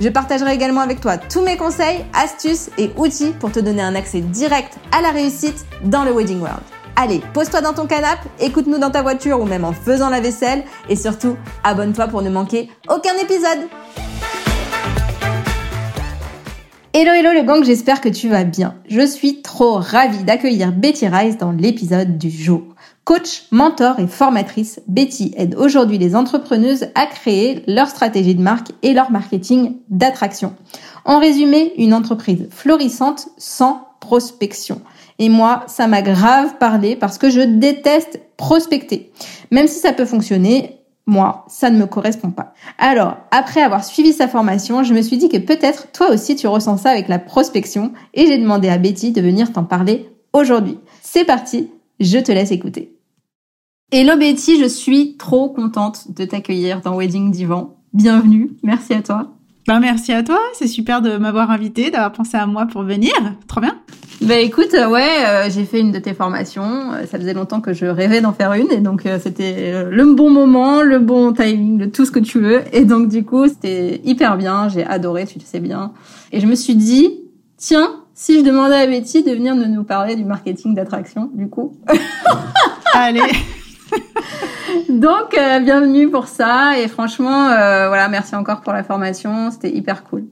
Je partagerai également avec toi tous mes conseils, astuces et outils pour te donner un accès direct à la réussite dans le Wedding World. Allez, pose-toi dans ton canapé, écoute-nous dans ta voiture ou même en faisant la vaisselle et surtout, abonne-toi pour ne manquer aucun épisode. Hello hello le gang, j'espère que tu vas bien. Je suis trop ravie d'accueillir Betty Rice dans l'épisode du jour. Coach, mentor et formatrice, Betty aide aujourd'hui les entrepreneuses à créer leur stratégie de marque et leur marketing d'attraction. En résumé, une entreprise florissante sans prospection. Et moi, ça m'a grave parlé parce que je déteste prospecter. Même si ça peut fonctionner, moi, ça ne me correspond pas. Alors, après avoir suivi sa formation, je me suis dit que peut-être toi aussi tu ressens ça avec la prospection et j'ai demandé à Betty de venir t'en parler aujourd'hui. C'est parti, je te laisse écouter. Hello Betty, je suis trop contente de t'accueillir dans Wedding Divan. Bienvenue, merci à toi. Ben, merci à toi, c'est super de m'avoir invité, d'avoir pensé à moi pour venir. Trop bien. Bah écoute, euh, ouais, euh, j'ai fait une de tes formations. Euh, ça faisait longtemps que je rêvais d'en faire une, et donc c'était le bon moment, le bon timing, le tout ce que tu veux. Et donc du coup, c'était hyper bien. J'ai adoré, tu le sais bien. Et je me suis dit, tiens, si je demandais à Betty de venir nous parler du marketing d'attraction, du coup. Allez. donc bienvenue pour ça. Et franchement, voilà, merci encore pour la formation. C'était hyper cool.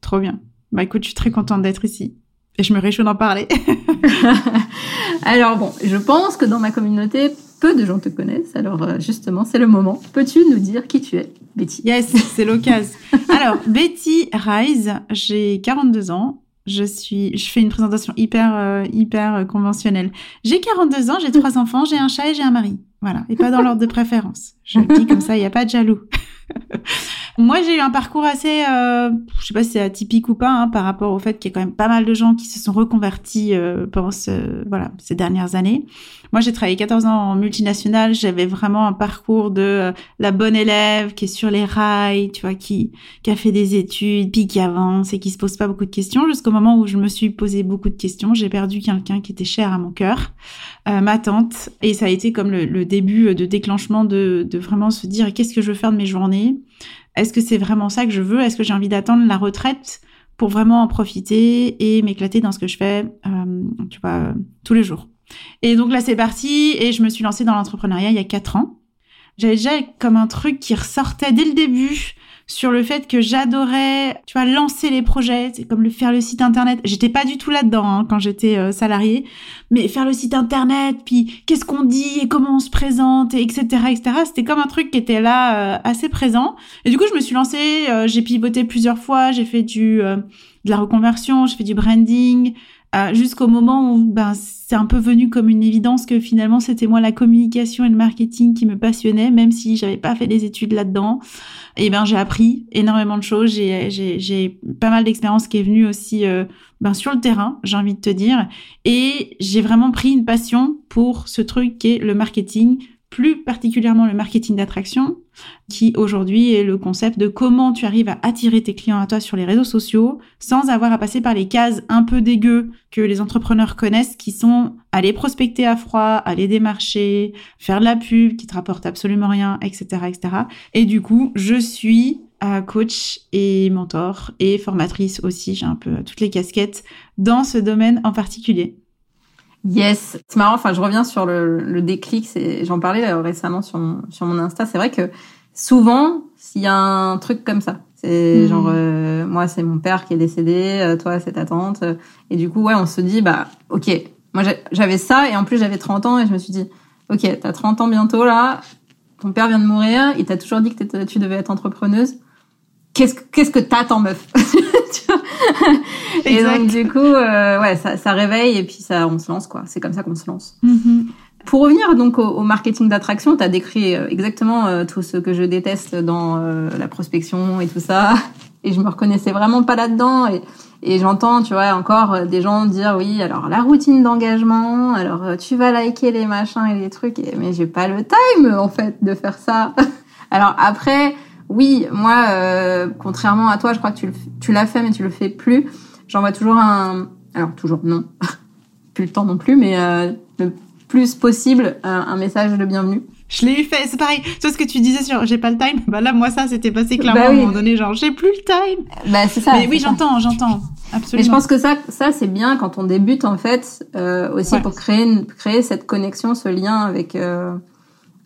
Trop bien. Bah écoute, je suis très contente d'être ici. Et je me réjouis d'en parler. alors bon, je pense que dans ma communauté, peu de gens te connaissent. Alors euh, justement, c'est le moment. Peux-tu nous dire qui tu es, Betty? Yes, c'est l'occasion. alors, Betty Rise, j'ai 42 ans. Je suis, je fais une présentation hyper, euh, hyper conventionnelle. J'ai 42 ans, j'ai trois enfants, j'ai un chat et j'ai un mari. Voilà. Et pas dans l'ordre de préférence. Je le dis comme ça, il n'y a pas de jaloux. Moi, j'ai eu un parcours assez, euh, je sais pas si c'est atypique ou pas, hein, par rapport au fait qu'il y a quand même pas mal de gens qui se sont reconvertis euh, pendant ce, voilà, ces dernières années. Moi, j'ai travaillé 14 ans en multinationale. J'avais vraiment un parcours de euh, la bonne élève qui est sur les rails, tu vois, qui, qui a fait des études, puis qui avance et qui se pose pas beaucoup de questions, jusqu'au moment où je me suis posé beaucoup de questions. J'ai perdu quelqu'un qui était cher à mon cœur, euh, ma tante, et ça a été comme le, le début de déclenchement de, de vraiment se dire qu'est-ce que je veux faire de mes journées? Est-ce que c'est vraiment ça que je veux? Est-ce que j'ai envie d'attendre la retraite pour vraiment en profiter et m'éclater dans ce que je fais, euh, tu vois, tous les jours? Et donc là, c'est parti et je me suis lancée dans l'entrepreneuriat il y a quatre ans. J'avais déjà comme un truc qui ressortait dès le début sur le fait que j'adorais, tu vois, lancer les projets, c'est comme le faire le site internet. J'étais pas du tout là-dedans hein, quand j'étais euh, salariée, mais faire le site internet, puis qu'est-ce qu'on dit et comment on se présente, et etc., etc. C'était comme un truc qui était là euh, assez présent. Et du coup, je me suis lancée, euh, j'ai pivoté plusieurs fois, j'ai fait du de la reconversion, j'ai fait du branding, jusqu'au moment où ben c'est un peu venu comme une évidence que finalement c'était moi la communication et le marketing qui me passionnait, même si j'avais pas fait des études là-dedans. Et ben j'ai appris énormément de choses. J'ai j'ai pas mal d'expérience qui est venue aussi euh, ben sur le terrain, j'ai envie de te dire. Et j'ai vraiment pris une passion pour ce truc qui est le marketing, plus particulièrement le marketing d'attraction, qui aujourd'hui est le concept de comment tu arrives à attirer tes clients à toi sur les réseaux sociaux sans avoir à passer par les cases un peu dégueu que les entrepreneurs connaissent qui sont aller prospecter à froid, aller démarcher, faire de la pub qui te rapporte absolument rien, etc., etc. Et du coup, je suis euh, coach et mentor et formatrice aussi. J'ai un peu toutes les casquettes dans ce domaine en particulier. Yes, c'est marrant. Enfin, je reviens sur le, le déclic. J'en parlais euh, récemment sur mon, sur mon Insta. C'est vrai que souvent, s'il y a un truc comme ça, c'est hmm. genre euh, moi, c'est mon père qui est décédé, euh, toi, c'est ta tante, et du coup, ouais, on se dit, bah, ok, moi j'avais ça, et en plus j'avais 30 ans, et je me suis dit, ok, t'as 30 ans bientôt là, ton père vient de mourir, il t'a toujours dit que tu devais être entrepreneuse qu'est-ce que qu'est-ce que t'attends meuf et donc du coup euh, ouais ça, ça réveille et puis ça on se lance quoi. C'est comme ça qu'on se lance. Mm-hmm. pour revenir donc au, marketing d'attraction tu as décrit euh, exactement euh, tout ce que je déteste dans la prospection et tout ça. Et je me reconnaissais vraiment pas là-dedans. Et et j'entends, tu vois, encore des gens dire oui, alors la routine d'engagement, alors tu vas liker les machins et les trucs, mais j'ai pas le time en fait de faire ça. alors après, oui, moi, euh, contrairement à toi, je crois que tu, tu l'as fait, mais tu le fais plus. J'envoie toujours un, alors toujours non, plus le temps non plus, mais le plus possible un message de bienvenue. Je l'ai fait, c'est pareil. C'est ce que tu disais sur j'ai pas le time? Bah là, moi, ça, c'était passé clairement bah à un moment donné, genre j'ai plus le time. Bah c'est ça. Mais oui, j'entends, j'entends. Absolument. Mais je pense que ça, ça c'est bien quand on débute en fait, euh, aussi pour créer une, créer cette connexion, ce lien avec euh,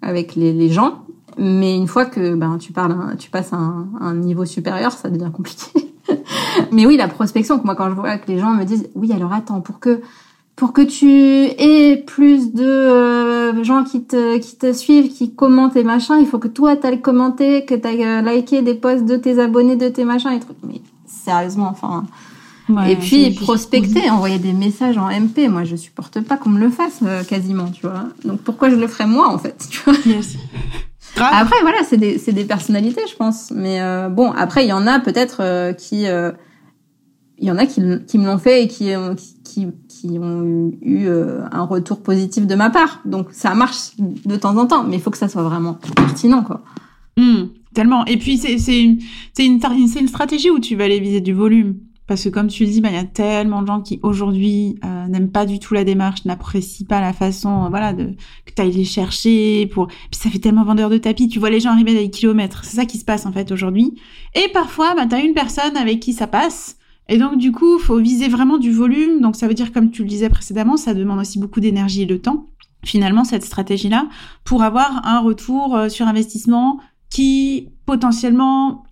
avec les, les gens. Mais une fois que ben tu parles, tu passes à un, un niveau supérieur, ça devient compliqué. Mais oui, la prospection. Moi, quand je vois que les gens me disent, oui, alors attends, pour que pour que tu aies plus de euh, gens qui te qui te suivent, qui commentent et machins, il faut que toi t'ailles commenter, que t'ailles euh, liker des posts de tes abonnés, de tes machins et trucs. Mais sérieusement, enfin. et puis prospecter, envoyer des messages en MP. Moi, je supporte pas qu'on me le fasse euh, quasiment, tu vois. Donc pourquoi je le ferais moi en fait, tu vois? Après, voilà, c'est des c'est des personnalités, je pense. Mais bon, après, il y en a peut-être qui il y en a qui, qui me l'ont fait et qui, qui, qui ont eu euh, un retour positif de ma part. Donc ça marche de temps en temps, mais il faut que ça soit vraiment pertinent, quoi. Mmh, tellement. Et puis c'est c'est une c'est une, une stratégie où tu vas aller viser du volume. Parce que comme tu le dis, bah, il y a tellement de gens qui aujourd'hui euh, n'aiment pas du tout la démarche, n'apprécient pas la façon, voilà, de que tu ailles les chercher pour. Puis ça fait tellement vendeur de tapis. Tu vois les gens arriver à des kilomètres. C'est ça qui se passe en fait aujourd'hui. Et parfois, bah, tu as une personne avec qui ça passe et donc, du coup, faut viser vraiment du volume. Donc, ça veut dire, comme tu le disais précédemment, ça demande aussi beaucoup d'énergie et de temps, finalement, cette stratégie-là, pour avoir un retour euh, sur investissement qui, potentiellement,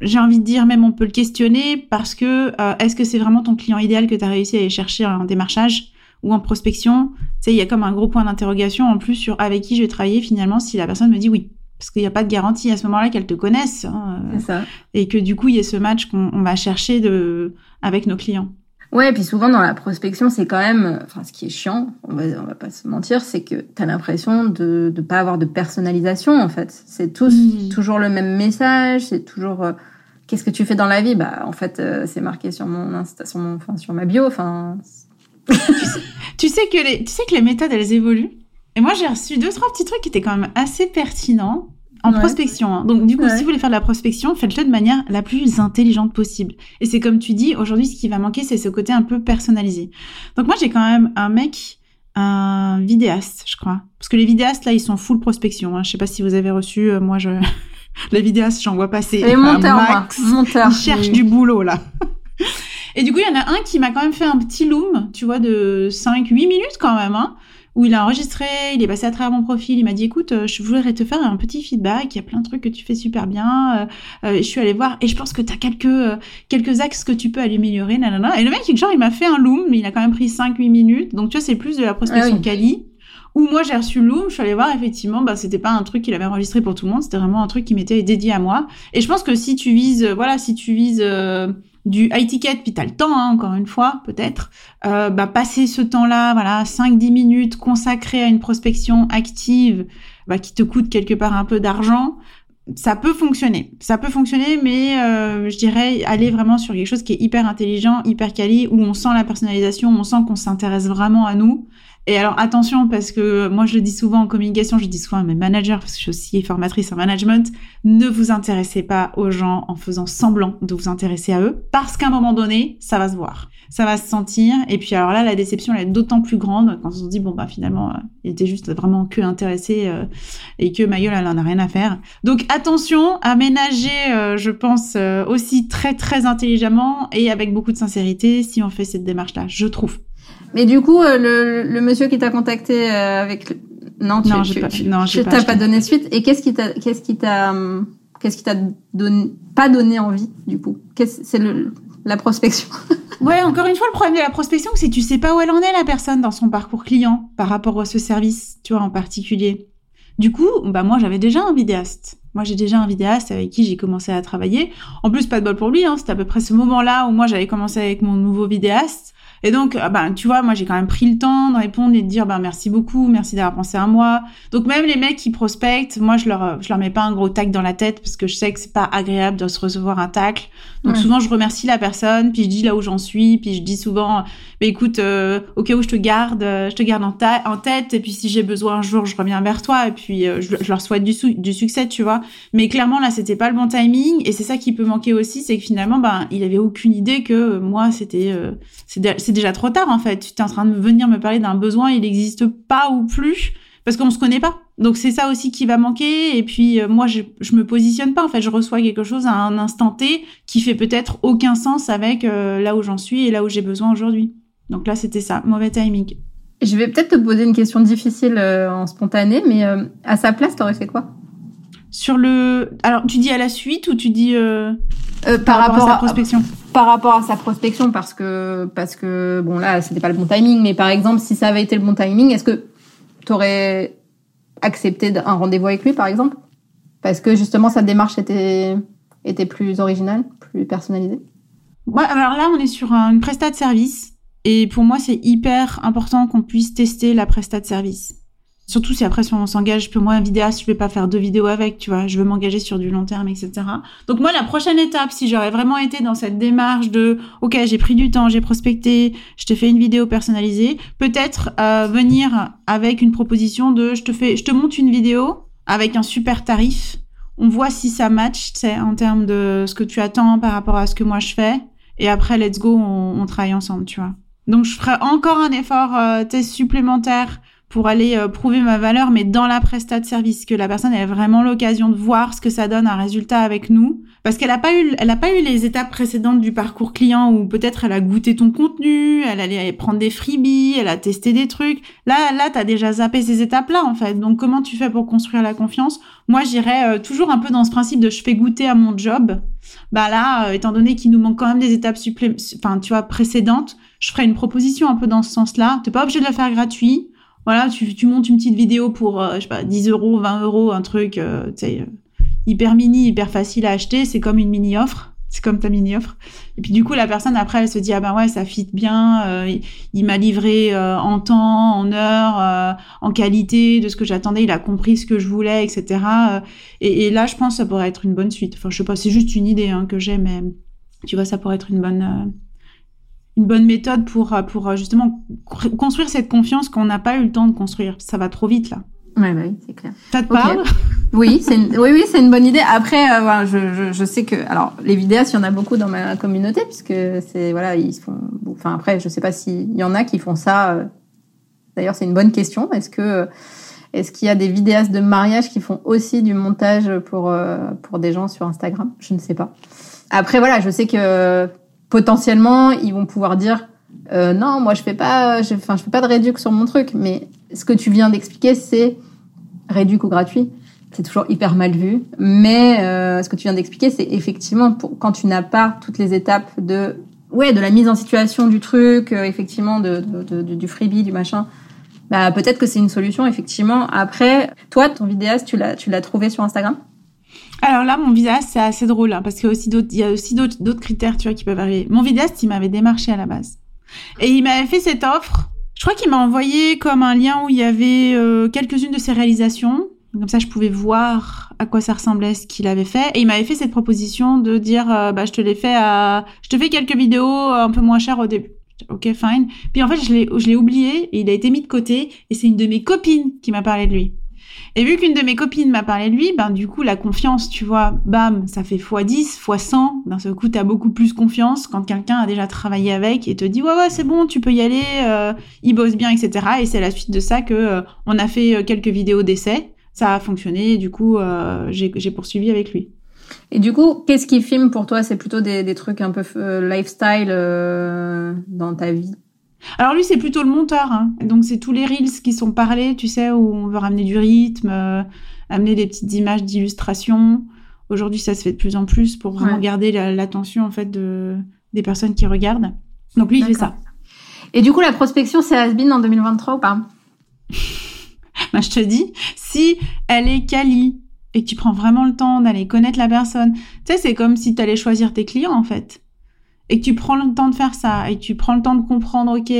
j'ai envie de dire, même on peut le questionner parce que euh, est-ce que c'est vraiment ton client idéal que tu as réussi à aller chercher en démarchage ou en prospection? Tu sais, il y a comme un gros point d'interrogation en plus sur avec qui je vais travailler finalement si la personne me dit oui parce qu'il n'y a pas de garantie à ce moment-là qu'elles te connaissent. Hein, ça. Et que du coup, il y a ce match qu'on va chercher de, avec nos clients. Ouais, et puis souvent dans la prospection, c'est quand même, enfin, ce qui est chiant, on va, on va pas se mentir, c'est que tu as l'impression de ne pas avoir de personnalisation, en fait. C'est tous, mmh. toujours le même message, c'est toujours, euh, qu'est-ce que tu fais dans la vie? Bah, en fait, euh, c'est marqué sur mon, sur mon, enfin, sur ma bio, enfin. tu, sais, tu sais que les, tu sais que les méthodes, elles évoluent? Et moi, j'ai reçu deux, trois petits trucs qui étaient quand même assez pertinents en prospection. Hein. Donc, du coup, si vous voulez faire de la prospection, faites-le de manière la plus intelligente possible. Et c'est comme tu dis, aujourd'hui, ce qui va manquer, c'est ce côté un peu personnalisé. Donc, moi, j'ai quand même un mec, un vidéaste, je crois. Parce que les vidéastes, là, ils sont full prospection. Hein. Je sais pas si vous avez reçu, euh, moi, je... les vidéastes, j'en vois passer. Et monteur, max. Monteur. Ils cherchent du boulot, là. Et du coup, il y en a un qui m'a quand même fait un petit loom, tu vois, de 5-8 minutes quand même, hein où il a enregistré, il est passé à travers mon profil, il m'a dit écoute, euh, je voudrais te faire un petit feedback, il y a plein de trucs que tu fais super bien, euh, euh je suis allée voir et je pense que tu as quelques euh, quelques axes que tu peux améliorer, nanana. Et le mec, genre, il m'a fait un loom, mais il a quand même pris 5-8 minutes, donc tu vois, c'est plus de la prospection ah quali. Où moi j'ai reçu loom, je suis allée voir effectivement, bah c'était pas un truc qu'il avait enregistré pour tout le monde, c'était vraiment un truc qui m'était dédié à moi. Et je pense que si tu vises, voilà, si tu vises du high ticket, puis t'as le temps, hein, encore une fois, peut-être, euh, bah, passer ce temps-là, voilà, 5-10 minutes consacrées à une prospection active, bah, qui te coûte quelque part un peu d'argent, ça peut fonctionner. Ça peut fonctionner, mais euh, je dirais aller vraiment sur quelque chose qui est hyper intelligent, hyper quali, où on sent la personnalisation, on sent qu'on s'intéresse vraiment à nous, et alors attention parce que moi je le dis souvent en communication, je dis souvent à mes managers parce que je suis aussi formatrice en management, ne vous intéressez pas aux gens en faisant semblant de vous intéresser à eux parce qu'à un moment donné, ça va se voir, ça va se sentir et puis alors là la déception elle est d'autant plus grande quand on se dit bon bah finalement euh, il était juste vraiment que intéressé euh, et que ma gueule elle en a rien à faire. Donc attention à euh, je pense aussi très très intelligemment et avec beaucoup de sincérité si on fait cette démarche là, je trouve. Mais du coup, euh, le, le monsieur qui t'a contacté euh, avec non, tu, non, tu, pas, tu, non, tu t'as pas, donné suite. Et qu'est-ce qui t'a, qu'est-ce qui t'a, qu'est-ce qui t'a donné, pas donné envie du coup? C'est le la prospection. ouais, encore une fois, le problème de la prospection, c'est que tu sais pas où elle en est la personne dans son parcours client par rapport à ce service, tu vois, en particulier. Du coup, bah moi j'avais déjà un vidéaste. Moi j'ai déjà un vidéaste avec qui j'ai commencé à travailler. En plus, pas de bol pour lui, hein, c'était à peu près ce moment-là où moi j'avais commencé avec mon nouveau vidéaste. Et donc, ben, tu vois, moi, j'ai quand même pris le temps de répondre et de dire, ben, merci beaucoup, merci d'avoir pensé à moi. Donc, même les mecs qui prospectent, moi, je leur, je leur mets pas un gros tac dans la tête parce que je sais que c'est pas agréable de se recevoir un tacle. Donc, souvent, je remercie la personne, puis je dis là où j'en suis, puis je dis souvent, mais écoute, euh, au cas où je te garde, euh, je te garde en, en tête, et puis si j'ai besoin un jour, je reviens vers toi, et puis euh, je, leur souhaite du, du succès, tu vois. Mais clairement, là, c'était pas le bon timing, et c'est ça qui peut manquer aussi, c'est que finalement, ben, il avait aucune idée que moi, c'était, c'est déjà trop tard, en fait. Tu es en train de venir me parler d'un besoin, il n'existe pas ou plus, parce qu'on se connaît pas. Donc c'est ça aussi qui va manquer. Et puis moi, je, je me positionne pas. En fait, je reçois quelque chose à un instant T qui fait peut-être aucun sens avec là où j'en suis et là où j'ai besoin aujourd'hui. Donc là, c'était ça, mauvais timing. Je vais peut-être te poser une question difficile euh, en spontané, mais euh, à sa place, t'aurais fait quoi? Sur le, alors tu dis à la suite ou tu dis euh, par, rapport, à sa prospection? Par rapport à sa prospection, parce que parce que bon là, c'était pas le bon timing, mais par exemple, si ça avait été le bon timing, est-ce que t'aurais accepté un rendez-vous avec lui, par exemple? Parce que justement, sa démarche était était plus originale, plus personnalisée. Ouais, alors là, on est sur une prestat de service et pour moi, c'est hyper important qu'on puisse tester la prestat de service. Surtout si après, si on s'engage, pour moi, un vidéaste, je vais pas faire deux vidéos avec, tu vois. Je veux m'engager sur du long terme, etc. Donc moi, la prochaine étape, si j'aurais vraiment été dans cette démarche de, ok, j'ai pris du temps, j'ai prospecté, je te fais une vidéo personnalisée, peut-être euh, venir avec une proposition de, je te fais, je te monte une vidéo avec un super tarif. On voit si ça match, tu sais, en termes de ce que tu attends par rapport à ce que moi je fais. Et après, let's go, on, on travaille ensemble, tu vois. Donc je ferai encore un effort euh, supplémentaire pour aller euh, prouver ma valeur, mais dans la prestat de service, que la personne ait vraiment l'occasion de voir ce que ça donne un résultat avec nous, parce qu'elle n'a pas eu, elle a pas eu les étapes précédentes du parcours client où peut-être elle a goûté ton contenu, elle allait prendre des freebies, elle a testé des trucs. Là, là, t'as déjà zappé ces étapes-là en fait. Donc comment tu fais pour construire la confiance? Moi, j'irais euh, toujours un peu dans ce principe de je fais goûter à mon job. Bah là, euh, étant donné qu'il nous manque quand même des étapes supplémentaires, enfin tu vois précédentes, je ferai une proposition un peu dans ce sens-là. T'es pas obligé de la faire gratuit. Voilà, tu, montes une petite vidéo pour, euh, je sais pas, 10 euros, 20 euros, un truc, euh, euh, hyper mini, hyper facile à acheter. C'est comme une mini-offre. C'est comme ta mini-offre. Et puis du coup, la personne, après, elle se dit, ah ben ouais, ça fit bien. il, m'a livré en temps, en heure, en qualité de ce que j'attendais. Il a compris ce que je voulais, etc. Et, et, là, je pense que ça pourrait être une bonne suite. Enfin, je sais pas, c'est juste une idée hein, que j'ai, mais tu vois, ça pourrait être une bonne une bonne méthode pour, euh, pour euh, justement construire cette confiance qu'on n'a pas eu le temps de construire. Ça va trop vite là. Ouais, bah oui, c'est clair. Ça te parle? Oui, c'est une... oui, oui, c'est une bonne idée. Après, euh, voilà, je, je, je, sais que, alors, les vidéastes, il y en a beaucoup dans ma communauté, puisque c'est, voilà, ils font, enfin, après, je sais pas s'il y en a qui font ça. D'ailleurs, c'est une bonne question. Est-ce que, est-ce qu'il y a des vidéastes de mariage qui font aussi du montage pour, pour des gens sur Instagram? Je ne sais pas. Après, voilà, je sais que potentiellement, ils vont pouvoir dire euh, non, moi je fais pas, je, enfin je fais pas de réduc sur mon truc. Mais ce que tu viens d'expliquer, c'est réduc ou gratuit. C'est toujours hyper mal vu. Mais euh, ce que tu viens d'expliquer, c'est effectivement pour, quand tu n'as pas toutes les étapes de ouais de la mise en situation du truc, euh, effectivement de, de, de, du freebie, du machin. Bah peut-être que c'est une solution effectivement. Après, toi, ton vidéaste, tu l'as tu l'as trouvé sur Instagram? Alors là, mon vidéaste, c'est assez drôle, hein, parce qu'il y a aussi d'autres, critères, qui peuvent arriver. Mon vidéaste, il m'avait démarché à la base. Et il m'avait fait cette offre. Je crois qu'il m'a envoyé comme un lien où il y avait euh, quelques-unes de ses réalisations. Comme ça, je pouvais voir à quoi ça ressemblait ce qu'il avait fait. Et il m'avait fait cette proposition de dire, euh, bah, je te l'ai fait à, je te fais quelques vidéos un peu moins chères au début. Ok, fine. Puis en fait, je l'ai, je l'ai oublié et il a été mis de côté. Et c'est une de mes copines qui m'a parlé de lui. Et vu qu'une de mes copines m'a parlé de lui, ben du coup la confiance, tu vois, bam, ça fait x10, x100. D'un seul coup, t'as beaucoup plus confiance quand quelqu'un a déjà travaillé avec et te dit ouais ouais c'est bon, tu peux y aller, euh, il bosse bien, etc. Et c'est la suite de ça que euh, on a fait euh, quelques vidéos d'essai, ça a fonctionné. Du coup, j'ai poursuivi avec lui. Et du coup, qu'est-ce qui filme pour toi? C'est plutôt des, des, trucs un peu lifestyle dans ta vie? Alors lui, c'est plutôt le monteur. Hein. Donc c'est tous les reels qui sont parlés, tu sais, où on veut ramener du rythme, euh, amener des petites images d'illustration. Aujourd'hui, ça se fait de plus en plus pour vraiment garder l'attention en fait de des personnes qui regardent. Donc lui, il fait ça. Et du coup, la prospection, c'est has-been en 2023 ou pas? Bah, je te dis, si elle est quali et que tu prends vraiment le temps d'aller connaître la personne, tu sais, c'est comme si tu allais choisir tes clients en fait. Et que tu prends le temps de faire ça et que tu prends le temps de comprendre, ok,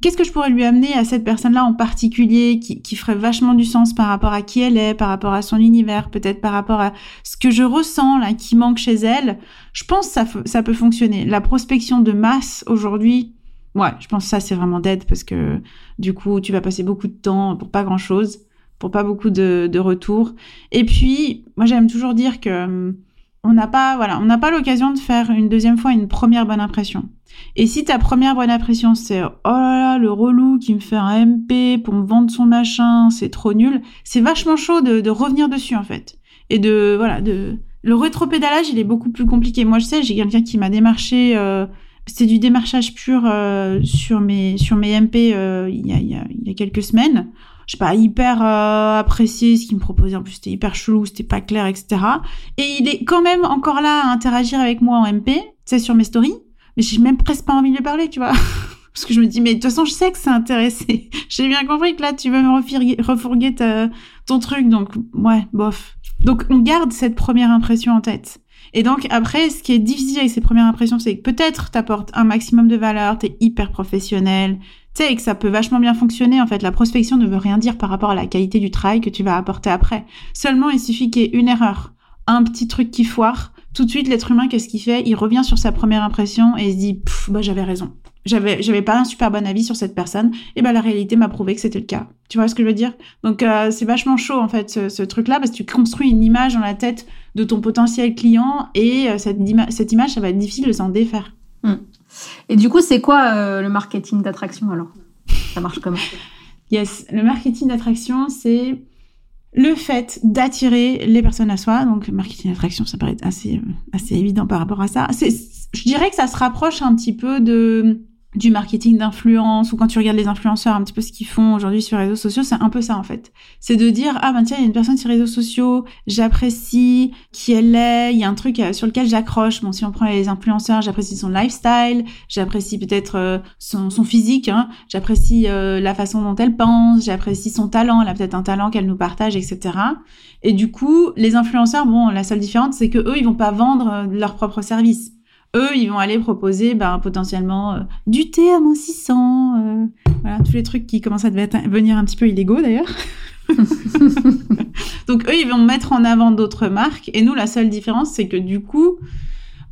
qu'est-ce que je pourrais lui amener à cette personne-là en particulier qui, qui ferait vachement du sens par rapport à qui elle est, par rapport à son univers, peut-être par rapport à ce que je ressens là qui manque chez elle. Je pense que ça, ça peut fonctionner. La prospection de masse aujourd'hui, ouais, je pense que ça c'est vraiment dead parce que du coup tu vas passer beaucoup de temps pour pas grand-chose, pour pas beaucoup de, de retours. Et puis, moi j'aime toujours dire que hum, on n'a pas, voilà, on n'a pas l'occasion de faire une deuxième fois une première bonne impression. Et si ta première bonne impression c'est oh là là le relou qui me fait un MP pour me vendre son machin, c'est trop nul, c'est vachement chaud de, revenir dessus en fait. Et de voilà de le rétropédalage il est beaucoup plus compliqué. Moi je sais j'ai quelqu'un qui m'a démarché, euh, c'était du démarchage pur euh, sur mes sur mes MP euh, y a, il, y a, il y a quelques semaines je sais pas, hyper euh, apprécié ce qu'il me proposait. En plus, c'était hyper chelou, c'était pas clair, etc. Et il est quand même encore là à interagir avec moi en MP, tu sais, sur mes stories. Mais j'ai même presque pas envie de lui parler, tu vois. Parce que je me dis, mais de toute façon, je sais que c'est intéressé. j'ai bien compris que là, tu veux me refourguer ton truc. Donc, ouais, bof. Donc, on garde cette première impression en tête. Et donc, après, ce qui est difficile avec ces premières impressions, c'est que peut-être t'apportes un maximum de valeur, t'es hyper professionnel, tu sais, que ça peut vachement bien fonctionner. En fait, la prospection ne veut rien dire par rapport à la qualité du travail que tu vas apporter après. Seulement, il suffit qu'il y ait une erreur, un petit truc qui foire. Tout de suite, l'être humain, qu'est-ce qu'il fait? Il revient sur sa première impression et il se dit, bah j'avais raison. J'avais, j'avais pas un super bon avis sur cette personne. Et ben la réalité m'a prouvé que c'était le cas. Tu vois ce que je veux dire? Donc euh, c'est vachement chaud en fait ce, truc-là parce que tu construis une image dans la tête de ton potentiel client et euh, cette, cette image, ça va être difficile de s'en défaire. Hmm. Et du coup, c'est quoi euh, le marketing d'attraction alors? Ça marche comment? Yes, le marketing d'attraction, c'est le fait d'attirer les personnes à soi. Donc, marketing d'attraction, ça paraît assez, euh, assez évident par rapport à ça. Je dirais que ça se rapproche un petit peu de du marketing d'influence ou quand tu regardes les influenceurs un petit peu ce qu'ils font aujourd'hui sur les réseaux sociaux, c'est un peu ça en fait. C'est de dire ah ben tiens, il y a une personne sur les réseaux sociaux, j'apprécie qui elle est, il y a un truc euh, sur lequel j'accroche. Bon, si on prend les influenceurs, j'apprécie son lifestyle, j'apprécie peut-être euh, son, physique, hein, j'apprécie euh, la façon dont elle pense, j'apprécie son talent, elle a peut-être un talent qu'elle nous partage, etc. Et du coup, les influenceurs, bon, la seule différence, c'est que eux, ils vont pas vendre leur propre service eux, ils vont aller proposer ben, potentiellement euh, du thé à moins 600, euh, voilà, tous les trucs qui commencent à devenir un petit peu illégaux d'ailleurs. Donc eux, ils vont mettre en avant d'autres marques. Et nous, la seule différence, c'est que du coup,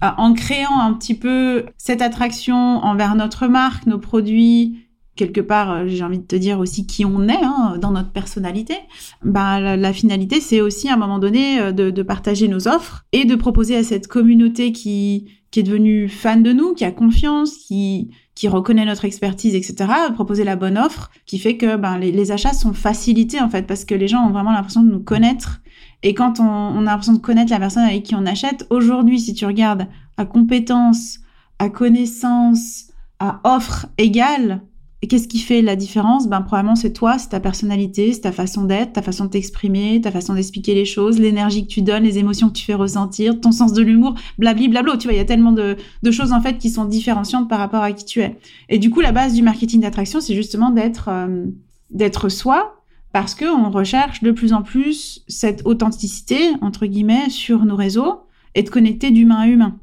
euh, en créant un petit peu cette attraction envers notre marque, nos produits, quelque part, j'ai envie de te dire aussi qui on est hein, dans notre personnalité. Bah, la, finalité, c'est aussi à un moment donné de, de, partager nos offres et de proposer à cette communauté qui qui est devenu fan de nous, qui a confiance, qui, qui reconnaît notre expertise, etc., proposer la bonne offre, qui fait que ben, les, achats sont facilités, en fait, parce que les gens ont vraiment l'impression de nous connaître. Et quand on, on a l'impression de connaître la personne avec qui on achète, aujourd'hui, si tu regardes à compétence, à connaissance, à offre égale, et qu'est-ce qui fait la différence? Ben probablement c'est toi, c'est ta personnalité, c'est ta façon d'être, ta façon de t'exprimer, ta façon d'expliquer les choses, l'énergie que tu donnes, les émotions que tu fais ressentir, ton sens de l'humour, blabli blablo. Tu vois, il y a tellement de, de, choses en fait qui sont différenciantes par rapport à qui tu es. Et du coup, la base du marketing d'attraction, c'est justement d'être euh, d'être soi, parce que on recherche de plus en plus cette authenticité entre guillemets sur nos réseaux et de connecter d'humain à humain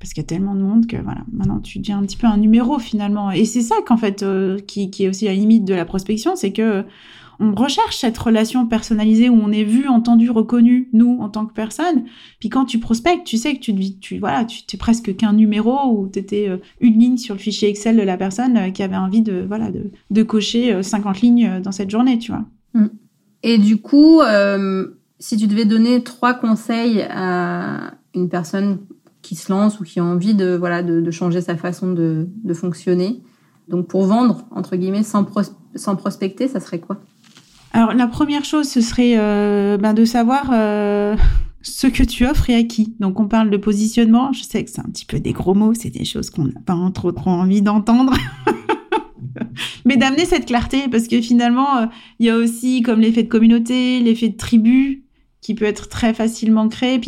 parce qu'il y a tellement de monde que voilà, maintenant tu deviens un petit peu un numéro finalement. Et c'est ça qu'en fait euh, qui, qui, est aussi la limite de la prospection, c'est que on recherche cette relation personnalisée où on est vu, entendu, reconnu, nous en tant que personne. Puis quand tu prospectes, tu sais que tu tu voilà, tu es presque qu'un numéro ou tu étais euh, une ligne sur le fichier Excel de la personne euh, qui avait envie de voilà de, de cocher 50 lignes dans cette journée, tu vois. Mm. Et du coup, si tu devais donner trois conseils à une personne qui se lance ou qui a envie de voilà de, changer sa façon de, fonctionner. Donc pour vendre entre guillemets sans, prospecter, ça serait quoi? Alors la première chose, ce serait euh, ben, de savoir euh, ce que tu offres et à qui. Donc on parle de positionnement. Je sais que c'est un petit peu des gros mots, c'est des choses qu'on n'a pas trop trop envie d'entendre. Mais d'amener cette clarté, parce que finalement, euh, il y a aussi comme l'effet de communauté, l'effet de tribu, qui peut être très facilement créé.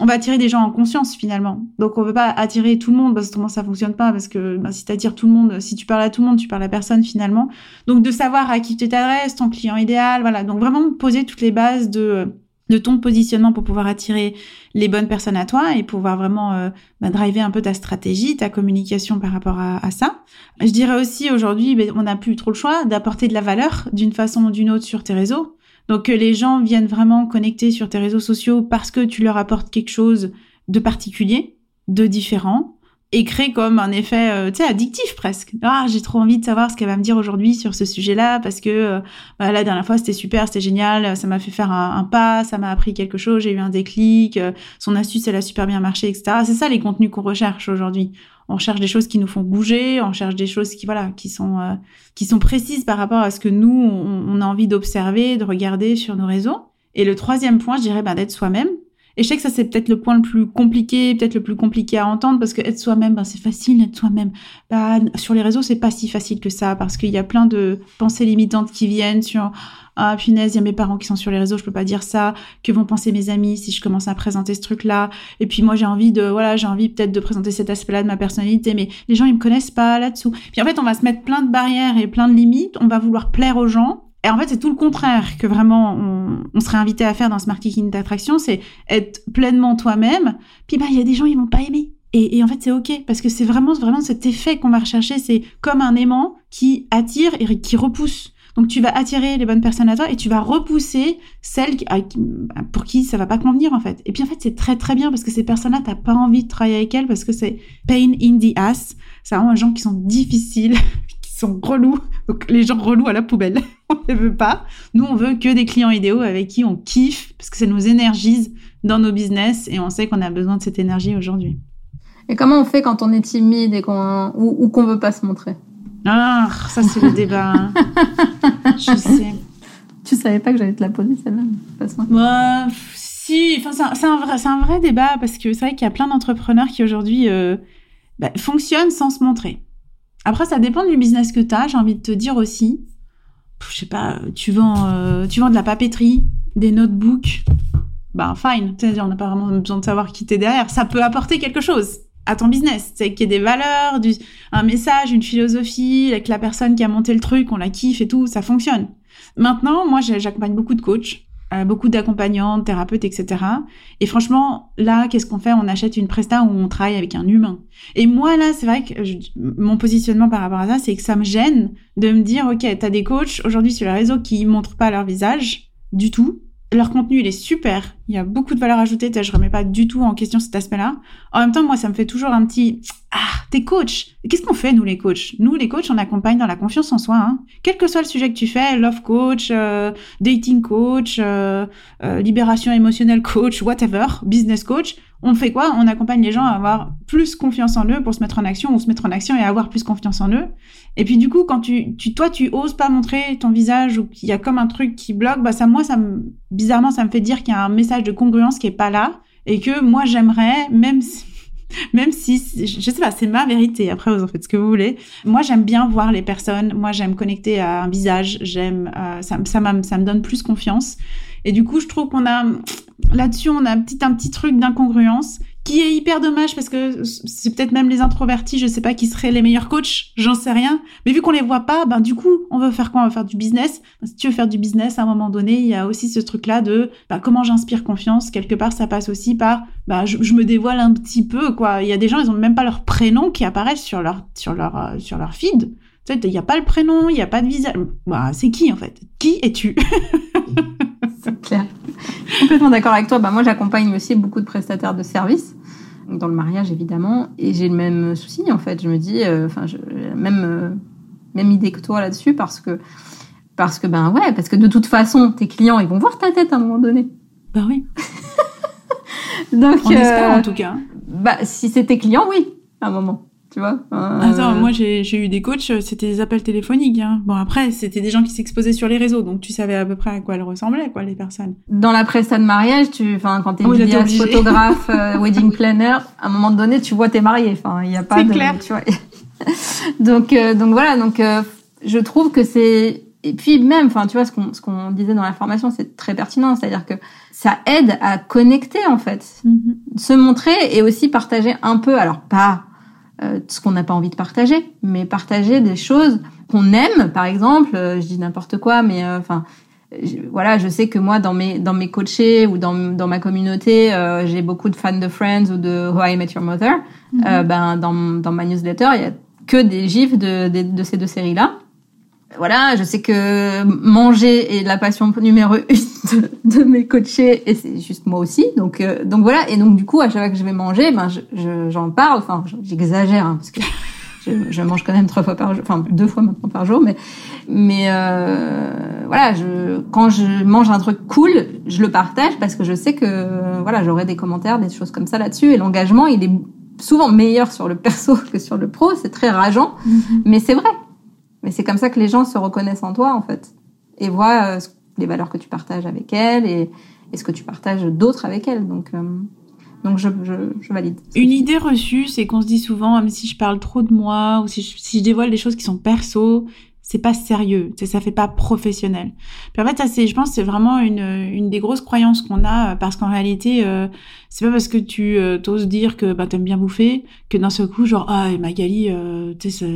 On va attirer des gens en conscience finalement. Donc on veut pas attirer tout le monde parce que ça fonctionne pas parce que bah, si tu attires tout le monde, si tu parles à tout le monde, tu parles à personne finalement. Donc de savoir à qui tu t'adresses, ton client idéal, voilà. Donc vraiment poser toutes les bases de de ton positionnement pour pouvoir attirer les bonnes personnes à toi et pouvoir vraiment euh, bah, driver un peu ta stratégie, ta communication par rapport à, ça. Je dirais aussi aujourd'hui, ben, on n'a plus trop le choix d'apporter de la valeur d'une façon ou d'une autre sur tes réseaux. Donc que les gens viennent vraiment connecter sur tes réseaux sociaux parce que tu leur apportes quelque chose de particulier, de différent, et crée comme un effet euh, tu sais addictif presque. Ah j'ai trop envie de savoir ce qu'elle va me dire aujourd'hui sur ce sujet-là parce que euh, bah, la dernière fois c'était super c'était génial ça m'a fait faire un, pas ça m'a appris quelque chose j'ai eu un déclic euh, son astuce elle a super bien marché etc c'est ça les contenus qu'on recherche aujourd'hui on cherche des choses qui nous font bouger on cherche des choses qui voilà qui sont qui sont précises par rapport à ce que nous on, a envie d'observer de regarder sur nos réseaux et le troisième point je dirais bah, d'être soi-même et je sais que ça, c'est peut-être le point le plus compliqué, peut-être le plus compliqué à entendre, parce que être soi-même, ben, c'est facile, être soi-même. Bah, sur les réseaux, c'est pas si facile que ça, parce qu'il y a plein de pensées limitantes qui viennent sur, ah, punaise, il y a mes parents qui sont sur les réseaux, je peux pas dire ça. Que vont penser mes amis si je commence à présenter ce truc-là? Et puis moi, j'ai envie de, voilà, j'ai envie peut-être de présenter cet aspect-là de ma personnalité, mais les gens, ils me connaissent pas là-dessous. Puis en fait, on va se mettre plein de barrières et plein de limites. On va vouloir plaire aux gens. Et en fait, c'est tout le contraire que vraiment on, serait invité à faire dans ce marketing d'attraction, c'est être pleinement toi-même. Puis bah, il y a des gens ils vont pas aimer. Et, en fait, c'est ok parce que c'est vraiment vraiment cet effet qu'on va rechercher. C'est comme un aimant qui attire et qui repousse. Donc tu vas attirer les bonnes personnes à toi et tu vas repousser celles pour qui ça va pas convenir en fait. Et puis en fait c'est très très bien parce que ces personnes-là t'as pas envie de travailler avec elles parce que c'est pain in the ass. C'est vraiment des gens qui sont difficiles, sont relous. Donc les gens relous à la poubelle, on ne veut pas. Nous, on veut que des clients idéaux avec qui on kiffe parce que ça nous énergise dans nos business et on sait qu'on a besoin de cette énergie aujourd'hui. Et comment on fait quand on est timide et qu'on ou, qu'on veut pas se montrer? Ah, ça c'est le débat. Hein. Je sais. Tu savais pas que j'allais te la poser celle-là bah, si, enfin c'est un, vrai, c'est un vrai débat parce que c'est vrai qu'il y a plein d'entrepreneurs qui aujourd'hui euh, bah, fonctionnent sans se montrer. Après, ça dépend du business que tu as, j'ai envie de te dire aussi. Je sais pas, tu vends, euh, tu vends de la papeterie, des notebooks. Ben, fine. on n'a pas vraiment besoin de savoir qui t'es derrière. Ça peut apporter quelque chose à ton business. C'est qu'il y ait des valeurs, un message, une philosophie, avec la personne qui a monté le truc, on la kiffe et tout, ça fonctionne. Maintenant, moi, j'accompagne beaucoup de coachs euh, beaucoup d'accompagnants, thérapeutes, etc. Et franchement, là, qu'est-ce qu'on fait? On achète une presta où on travaille avec un humain. Et moi, là, c'est vrai que mon positionnement par rapport à ça, c'est que ça me gêne de me dire, OK, t'as des coachs aujourd'hui sur les réseaux qui montrent pas leur visage du tout, leur contenu, il est super. Il y a beaucoup de valeur ajoutée. Je remets pas du tout en question cet aspect-là. En même temps, moi, ça me fait toujours un petit ah, t'es coach. Qu'est-ce qu'on fait nous les coachs? Nous les coachs, on accompagne dans la confiance en soi. Hein. Quel que soit le sujet que tu fais, love coach, euh, dating coach, euh, euh, libération émotionnelle coach, whatever, business coach. On fait quoi? On accompagne les gens à avoir plus confiance en eux pour se mettre en action ou se mettre en action et avoir plus confiance en eux. Et puis du coup, quand tu, toi, tu oses pas montrer ton visage ou qu'il y a comme un truc qui bloque, bah ça, moi, ça me, bizarrement, ça me fait dire qu'il y a un message de congruence qui est pas là et que moi, j'aimerais, même si, même si, je sais pas, c'est ma vérité. Après, vous en faites ce que vous voulez. Moi, j'aime bien voir les personnes. Moi, j'aime connecter à un visage. J'aime, euh, ça, ça, ça me donne plus confiance. Et du coup, je trouve qu'on a, là-dessus, on a un petit, un petit truc d'incongruence qui est hyper dommage parce que c'est peut-être même les introvertis, je sais pas qui seraient les meilleurs coachs, j'en sais rien. Mais vu qu'on les voit pas, ben du coup, on veut faire quoi? On veut faire du business. Si tu veux faire du business, à un moment donné, il y a aussi ce truc-là de ben, comment j'inspire confiance. Quelque part, ça passe aussi par ben, je, me dévoile un petit peu quoi. Il y a des gens, ils ont même pas leur prénom qui apparaissent sur leur sur leur euh, sur leur feed. Il y a pas le prénom, il y a pas de visage. Bah, c'est qui en fait? Qui es-tu? C'est clair. Complètement d'accord avec toi. Bah, moi, j'accompagne aussi beaucoup de prestataires de services dans le mariage évidemment. Et j'ai le même souci en fait. Je me dis euh, enfin même euh, même idée que toi là-dessus parce que parce que ben ouais parce que de toute façon tes clients ils vont voir ta tête à un moment donné. Bah oui. Donc On espère, en euh, tout cas. bah si c'est tes clients oui à un moment tu vois. Euh, Attends, moi j'ai eu des coachs, euh, c'était des appels téléphoniques. Hein. Bon après, c'était des gens qui s'exposaient sur les réseaux, donc tu savais à peu près à quoi elles ressemblaient, quoi, les personnes. Dans la presse de mariage, tu, enfin, quand t'es oh, photographe, euh, wedding planner, à un moment donné, tu vois t'es marié. Enfin, il y a pas de, clair. tu vois. donc, donc voilà, donc je trouve que c'est et puis même, enfin, tu vois, ce qu'on ce qu'on disait dans la formation, c'est très pertinent, c'est-à-dire que ça aide à connecter en fait, mm-hmm. se montrer et aussi partager un peu, alors pas euh, ce qu'on n'a pas envie de partager, mais partager des choses qu'on aime, par exemple, euh, je dis n'importe quoi, mais euh, enfin, voilà, je sais que moi dans mes dans mes coachés ou dans dans ma communauté, euh, j'ai beaucoup de fans de Friends ou de How I Met Your Mother. Mhm. Euh, ben dans dans ma newsletter, il y a que des gifs de de, de ces deux séries là. Voilà, je sais que manger est la passion numéro une de, de mes coachés et c'est juste moi aussi. Donc euh, donc voilà et donc du coup à chaque fois que je vais manger, ben j'en je, parle. Enfin j'exagère hein, parce que je, mange quand même trois fois par jour, enfin deux fois maintenant par jour, mais mais euh, voilà, je, quand je mange un truc cool, je le partage parce que je sais que voilà, j'aurai des commentaires, des choses comme ça là-dessus. Et l'engagement, il est souvent meilleur sur le perso que sur le pro. C'est très rageant, mm-hmm. mais c'est vrai. Mais c'est comme ça que les gens se reconnaissent en toi en fait et voient euh, les valeurs que tu partages avec elles et, et ce que tu partages d'autres avec elles. Donc euh, donc je, je, valide. Une idée reçue, c'est qu'on se dit souvent, même si je parle trop de moi ou si je, si je dévoile des choses qui sont perso, c'est pas sérieux, ça fait pas professionnel. Puis en fait, ça c'est, je pense, c'est vraiment une, une des grosses croyances qu'on a parce qu'en réalité, euh, c'est pas parce que tu euh, t'oses dire que bah t'aimes bien bouffer que d'un seul coup, genre ah Magali, euh, tu sais,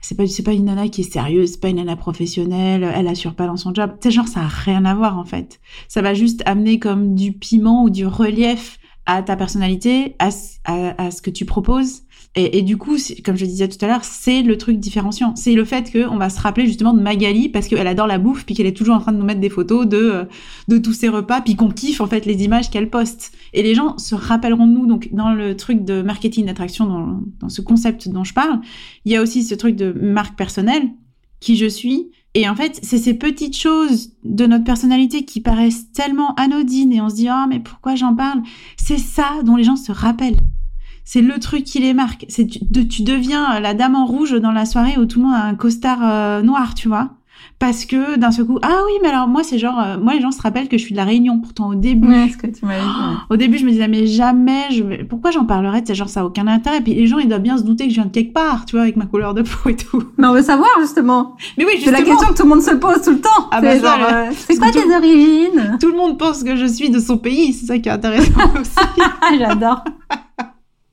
c'est pas c'est pas une nana qui est sérieuse, c'est pas une nana professionnelle, elle assure pas dans son job. Tu sais, genre ça a rien à voir en fait. Ça va juste amener comme du piment ou du relief à ta personnalité, à, à, à ce que tu proposes. Et, du coup, comme je disais tout à l'heure, c'est le truc différenciant. C'est le fait qu'on va se rappeler justement de Magali parce qu'elle adore la bouffe, puis qu'elle est toujours en train de nous mettre des photos de euh, de tous ses repas, puis qu'on kiffe en fait les images qu'elle poste. Et les gens se rappelleront de nous. Donc dans le truc de marketing d'attraction, dans, ce concept dont je parle, il y a aussi ce truc de marque personnelle, qui je suis, et en fait, c'est ces petites choses de notre personnalité qui paraissent tellement anodines et on se dit oh mais pourquoi j'en parle? C'est ça dont les gens se rappellent. C'est le truc qui les marque. C'est tu, tu deviens la dame en rouge dans la soirée où tout le monde a un costard euh, noir, tu vois. Parce que d'un seul coup ah oui mais alors moi c'est genre euh, moi les gens se rappellent que je suis de la Réunion. Pourtant au début ouais, ce que tu m'avais dit, au début je me disais mais jamais je vais... pourquoi j'en parlerais? C'est genre ça a aucun intérêt. Puis les gens ils doivent bien se douter que je viens de quelque part tu vois avec ma couleur de peau et tout. Mais on veut savoir justement. Mais oui justement c'est la question que tout le monde se pose tout le temps. Ah bah, genre euh, c'est quoi tes origines? tout le monde pense que je suis de son pays c'est ça qui est intéressant aussi. J'adore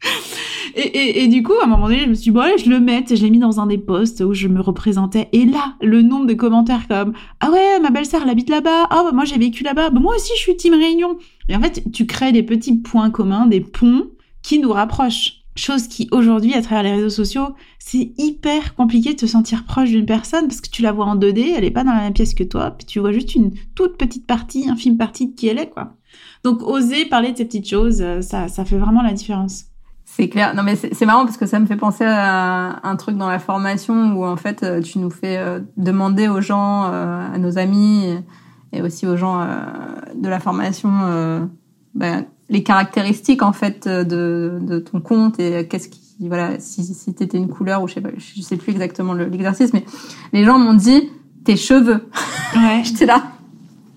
et, du coup, à un moment donné, je me suis dit, bon, allez, je le mets, et je l'ai mis dans un des posts où je me représentais. Et là, le nombre de commentaires comme, ah ouais, ma belle-sœur, elle habite là-bas. Ah, bah, moi, j'ai vécu là-bas. Bah, moi aussi, je suis team Réunion. Et en fait, tu crées des petits points communs, des ponts qui nous rapprochent. Chose qui, aujourd'hui, à travers les réseaux sociaux, c'est hyper compliqué de te sentir proche d'une personne parce que tu la vois en 2D, elle est pas dans la même pièce que toi, puis tu vois juste une toute petite partie, infime partie de qui elle est, quoi. Donc, oser parler de ces petites choses, euh, ça, ça fait vraiment la différence. C'est clair. Non mais c'est marrant parce que ça me fait penser à un truc dans la formation où en fait euh, tu nous fais euh, demander aux gens, euh, à nos amis et aussi aux gens de la formation, ben, les caractéristiques en fait de, de ton compte et qu'est-ce qui voilà si si t'étais une couleur ou je sais pas je sais plus exactement l'exercice mais les gens m'ont dit tes cheveux. Ouais. J'étais là.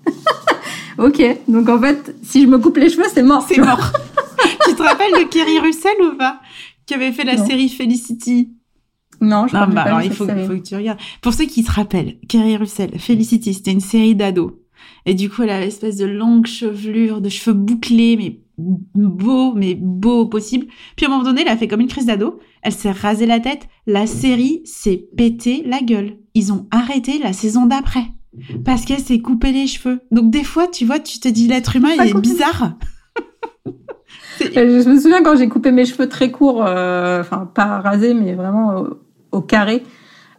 ok donc en fait si je me coupe les cheveux c'est mort. C'est mort. tu te rappelles de Kerry Russell ou pas Qui avait fait la série Felicity? Non, je ne bah, pas alors, il faut, faut, que tu regardes. Pour ceux qui se rappellent, Kerry Russell, Felicity, c'était une série d'ados. Et du coup, elle avait espèce de longue chevelure, de cheveux bouclés, mais beau, mais beau possible. Puis à un moment donné, elle a fait comme une crise d'ado. Elle s'est rasé la tête. La série s'est pété la gueule. Ils ont arrêté la saison d'après. Parce qu'elle s'est coupé les cheveux. Donc des fois, tu vois, tu te dis l'être humain, il est bizarre. Je me souviens quand j'ai coupé mes cheveux très courts, euh, enfin pas rasés, mais vraiment au, carré,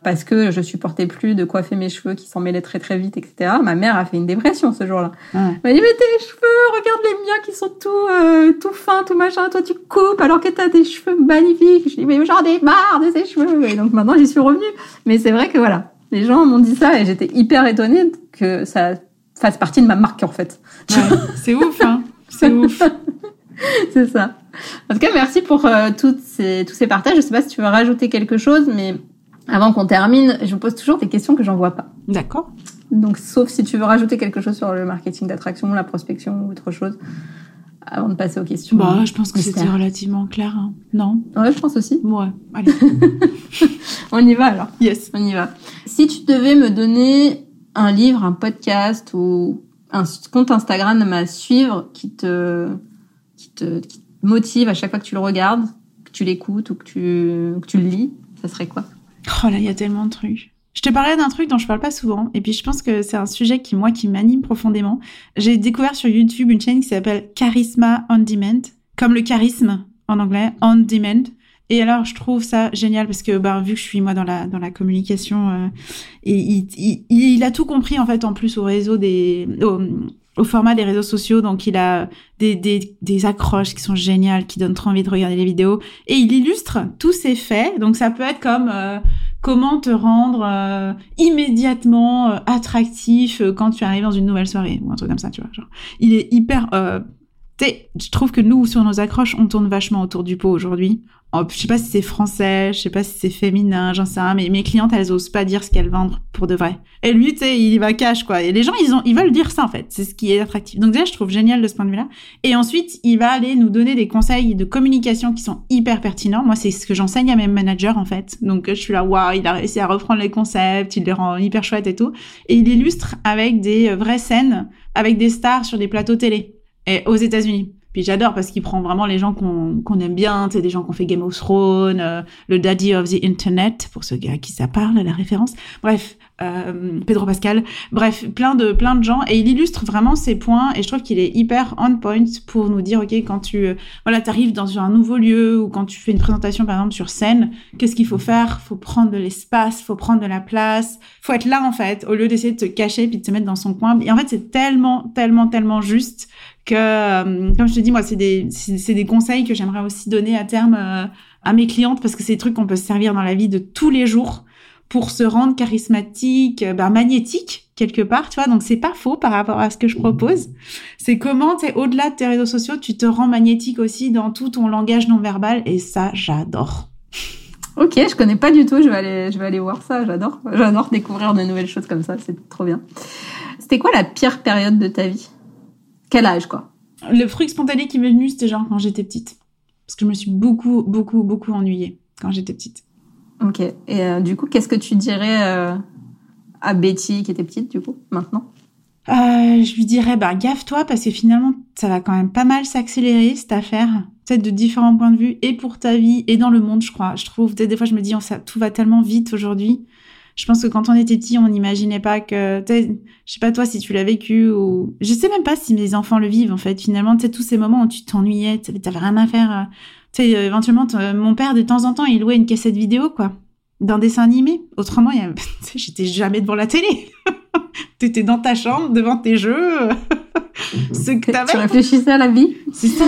parce que je supportais plus de coiffer mes cheveux qui s'en mêlaient très très vite, etc. Ma mère a fait une dépression ce jour-là. Elle m'a dit mais tes cheveux, regarde les miens qui sont tout euh, tout fins, tout machin, toi tu coupes alors que t'as des cheveux magnifiques. Je dis mais j'en ai marre de ces cheveux. Et donc maintenant j'y suis revenue. Mais c'est vrai que voilà, les gens m'ont dit ça et j'étais hyper étonnée que ça fasse partie de ma marque en fait. Ouais, c'est ouf, hein. C'est ouf. c'est ça. En tout cas, merci pour euh, toutes ces, tous ces partages. Je sais pas si tu veux rajouter quelque chose, mais avant qu'on termine, je vous pose toujours des questions que j'en vois pas. D'accord. Donc, sauf si tu veux rajouter quelque chose sur le marketing d'attraction, la prospection ou autre chose, avant de passer aux questions. Bah, je pense que c'était relativement clair, hein. non? Ouais, je pense aussi. Ouais, allez. On y va alors. Yes. On y va. Si tu devais me donner un livre, un podcast ou un compte Instagram à suivre qui te qui te, motive à chaque fois que tu le regardes, que tu l'écoutes ou que tu, que tu le lis, ça serait quoi? Oh là, il y a tellement de trucs. Je te parlais d'un truc dont je parle pas souvent, et puis je pense que c'est un sujet qui, moi, qui m'anime profondément. J'ai découvert sur YouTube une chaîne qui s'appelle Charisma On Demand, comme le charisme en anglais, On Demand. Et alors, je trouve ça génial parce que, bah, vu que je suis moi dans la dans la communication, euh, et il, a tout compris en fait en plus au réseau des au format des réseaux sociaux. Donc, il a des, des, accroches qui sont géniales, qui donnent trop envie de regarder les vidéos. Et il illustre tous ces faits. Donc, ça peut être comme euh, comment te rendre euh, immédiatement euh, attractif euh, quand tu arrives dans une nouvelle soirée ou un truc comme ça, tu vois. Genre, il est hyper... je trouve que nous, sur nos accroches, on tourne vachement autour du pot aujourd'hui. Oh, je sais pas si c'est français, je sais pas si c'est féminin, j'en sais rien, mais mes clientes, elles osent pas dire ce qu'elles vendent pour de vrai. Et lui, tu sais, il va cash, quoi. Et les gens, ils ont, ils veulent dire ça, en fait. C'est ce qui est attractif. Donc déjà, je trouve génial de ce point de vue-là. Et ensuite, il va aller nous donner des conseils de communication qui sont hyper pertinents. Moi, c'est ce que j'enseigne à mes managers, en fait. Donc, je suis là, waouh, il a réussi à reprendre les concepts, il les rend hyper chouettes et tout. Et il illustre avec des vraies scènes, avec des stars sur des plateaux télé. Et aux États-Unis. Puis j'adore parce qu'il prend vraiment les gens qu'on qu'on aime bien, tu sais, des gens qui fait Game of Thrones, euh, le Daddy of the Internet, pour ceux à qui ça parle, la référence. Bref, euh, Pedro Pascal. Bref, plein de plein de gens et il illustre vraiment ces points et je trouve qu'il est hyper on point pour nous dire ok quand tu euh, voilà t'arrives dans un nouveau lieu ou quand tu fais une présentation par exemple sur scène, qu'est-ce qu'il faut faire? Faut prendre de l'espace, faut prendre de la place, faut être là en fait au lieu d'essayer de te cacher puis de te mettre dans son coin. Et en fait c'est tellement tellement tellement juste que, euh, comme je te dis, moi, c'est des, c'est des conseils que j'aimerais aussi donner à terme à mes clientes parce que c'est des trucs qu'on peut se servir dans la vie de tous les jours pour se rendre charismatique, euh, bah, magnétique quelque part, tu vois. Donc c'est pas faux par rapport à ce que je propose. C'est comment, tu au-delà de tes réseaux sociaux, tu te rends magnétique aussi dans tout ton langage non verbal et ça, j'adore. Ok, je connais pas du tout. Je vais aller, je vais aller voir ça. J'adore, j'adore découvrir de nouvelles choses comme ça. C'est trop bien. C'était quoi la pire période de ta vie? Quel âge, quoi? Le truc spontané qui m'est venu, c'était genre quand j'étais petite. Parce que je me suis beaucoup, beaucoup, beaucoup ennuyée quand j'étais petite. Ok. Et euh, du coup, qu'est-ce que tu dirais euh, à Betty qui était petite, du coup, maintenant? Euh, Je lui dirais, bah, gaffe-toi, parce que finalement, ça va quand même pas mal s'accélérer, cette affaire. Peut-être de différents points de vue, et pour ta vie, et dans le monde, je crois. Je trouve, des fois, je me dis, ça, tout va tellement vite aujourd'hui je pense que quand on était petit, on n'imaginait pas que, je sais pas toi si tu l'as vécu ou, je sais même pas si mes enfants le vivent en fait. Finalement, tu sais tous ces moments où tu t'ennuyais, t'avais rien à faire. Euh, tu sais, éventuellement, mon père de temps en temps, il louait une cassette vidéo quoi, d'un dessin animé. Autrement, j'étais jamais devant la télé. T'étais dans ta chambre devant tes jeux. Ce que t'avais. Tu réfléchissais à la vie. C'est ça.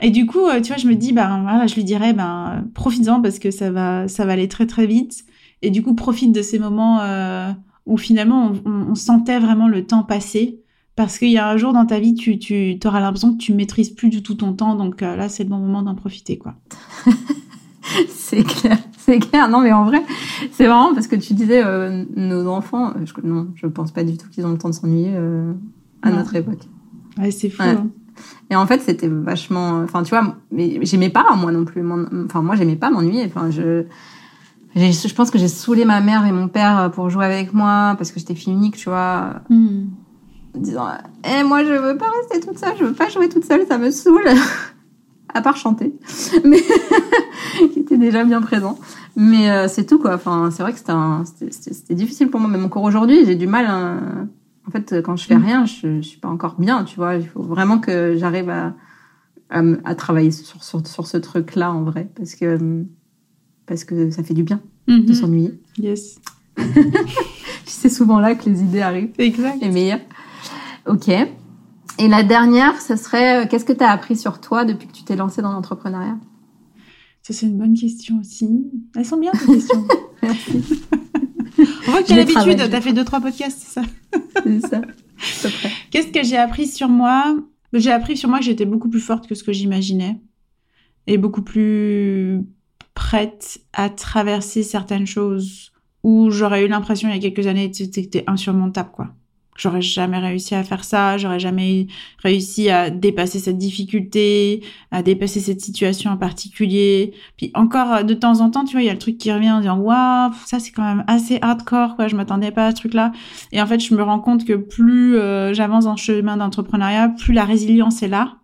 Et du coup, euh, tu vois, je me dis, ben voilà, je lui dirais, ben profites-en parce que ça va, ça va aller très très vite. Et du coup, profite de ces moments euh, où finalement on, sentait vraiment le temps passer. Parce qu'il y a un jour dans ta vie, tu, tu auras l'impression que tu maîtrises plus du tout ton temps. Donc euh, là, c'est le bon moment d'en profiter, quoi. c'est clair, c'est clair. Non, mais en vrai, c'est vraiment parce que tu disais euh, nos enfants. Je, non, je pense pas du tout qu'ils ont le temps de s'ennuyer à notre époque. Ouais, c'est fou. Hein. Et en fait, c'était vachement. Enfin, tu vois, mais j'aimais pas moi non plus. Enfin, moi, j'aimais pas m'ennuyer. Enfin, je je pense que j'ai saoulé ma mère et mon père euh, pour jouer avec moi parce que j'étais fille unique, tu vois. Hmm. Disant, eh, moi, je veux pas rester toute seule, je veux pas jouer toute seule, ça me saoule. à part chanter. Mais, qui était déjà bien présent. Mais euh, c'est tout, quoi. Enfin, c'est vrai que c'était, c'était, difficile pour moi, même encore aujourd'hui, j'ai du mal, hein. en fait, quand je fais hmm. rien, je, je suis pas encore bien, tu vois. Il faut vraiment que j'arrive à, à, travailler sur, sur, sur ce truc-là, en vrai. Parce que, parce que ça fait du bien de mhm. s'ennuyer. Yes. c'est souvent là que les idées arrivent. Exact. Les meilleures. Ok. Et la dernière, ce serait euh, qu'est-ce que tu as appris sur toi depuis que tu t'es lancé dans l'entrepreneuriat? Ça, c'est une bonne question aussi. Elles sont bien, ces questions. Merci. On voit que tu as l'habitude, tu as fait deux, trois podcasts, c'est ça? C'est ça. Qu'est-ce que j'ai appris sur moi? J'ai appris sur moi que j'étais beaucoup plus forte que ce que j'imaginais. Et beaucoup plus prête à traverser certaines choses où j'aurais eu l'impression il y a quelques années que c'était insurmontable, quoi. J'aurais jamais réussi à faire ça, j'aurais jamais réussi à dépasser cette difficulté, à dépasser cette situation en particulier. Puis encore de temps en temps, tu vois, il y a le truc qui revient en disant waouh, ça c'est quand même assez hardcore, quoi. Je m'attendais pas à ce truc-là. Et en fait, je me rends compte que plus euh, j'avance dans le chemin d'entrepreneuriat, plus la résilience est là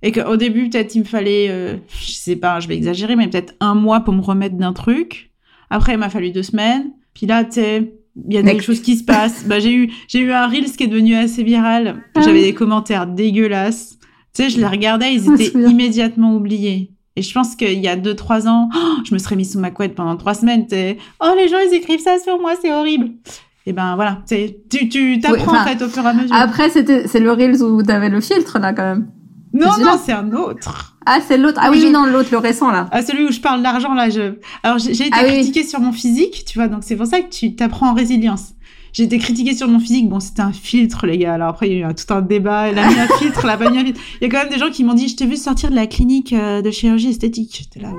et qu'au début peut-être il me fallait euh, je sais pas je vais exagérer mais peut-être un mois pour me remettre d'un truc après il m'a fallu deux semaines Puis là, tu sais, il y a des Next. choses qui se passent. bah, j'ai eu, j'ai eu un Reels qui est devenu assez viral. Ah. J'avais des commentaires dégueulasses. Tu sais, je les regardais, ils étaient immédiatement oubliés. Et je pense qu'il y a deux, trois ans, oh, je me serais mis sous ma couette pendant trois semaines. tu sais. Oh, les gens, ils écrivent ça sur moi, c'est horrible. Et ben voilà, tu tu, tu t'apprends Oui, en fait au fur et à mesure. Après, c'était, c'est le Reels où t'avais le filtre, là, quand même. Non, non, c'est un autre. Ah, c'est l'autre. Ah oui, non, l'autre, le récent, là. Ah, celui où je parle d'argent, là, je... Alors, j'ai été Ah oui. critiquée sur mon physique, tu vois, donc c'est pour ça que tu t'apprends en résilience. J'ai été critiquée sur mon physique, bon, c'était un filtre, les gars. Alors après, il y a eu un- tout un débat, elle a mis un filtre, elle a pas mis un filtre. Il y a quand même des gens qui m'ont dit, je t'ai vu sortir de la clinique euh, de chirurgie esthétique. J'étais là.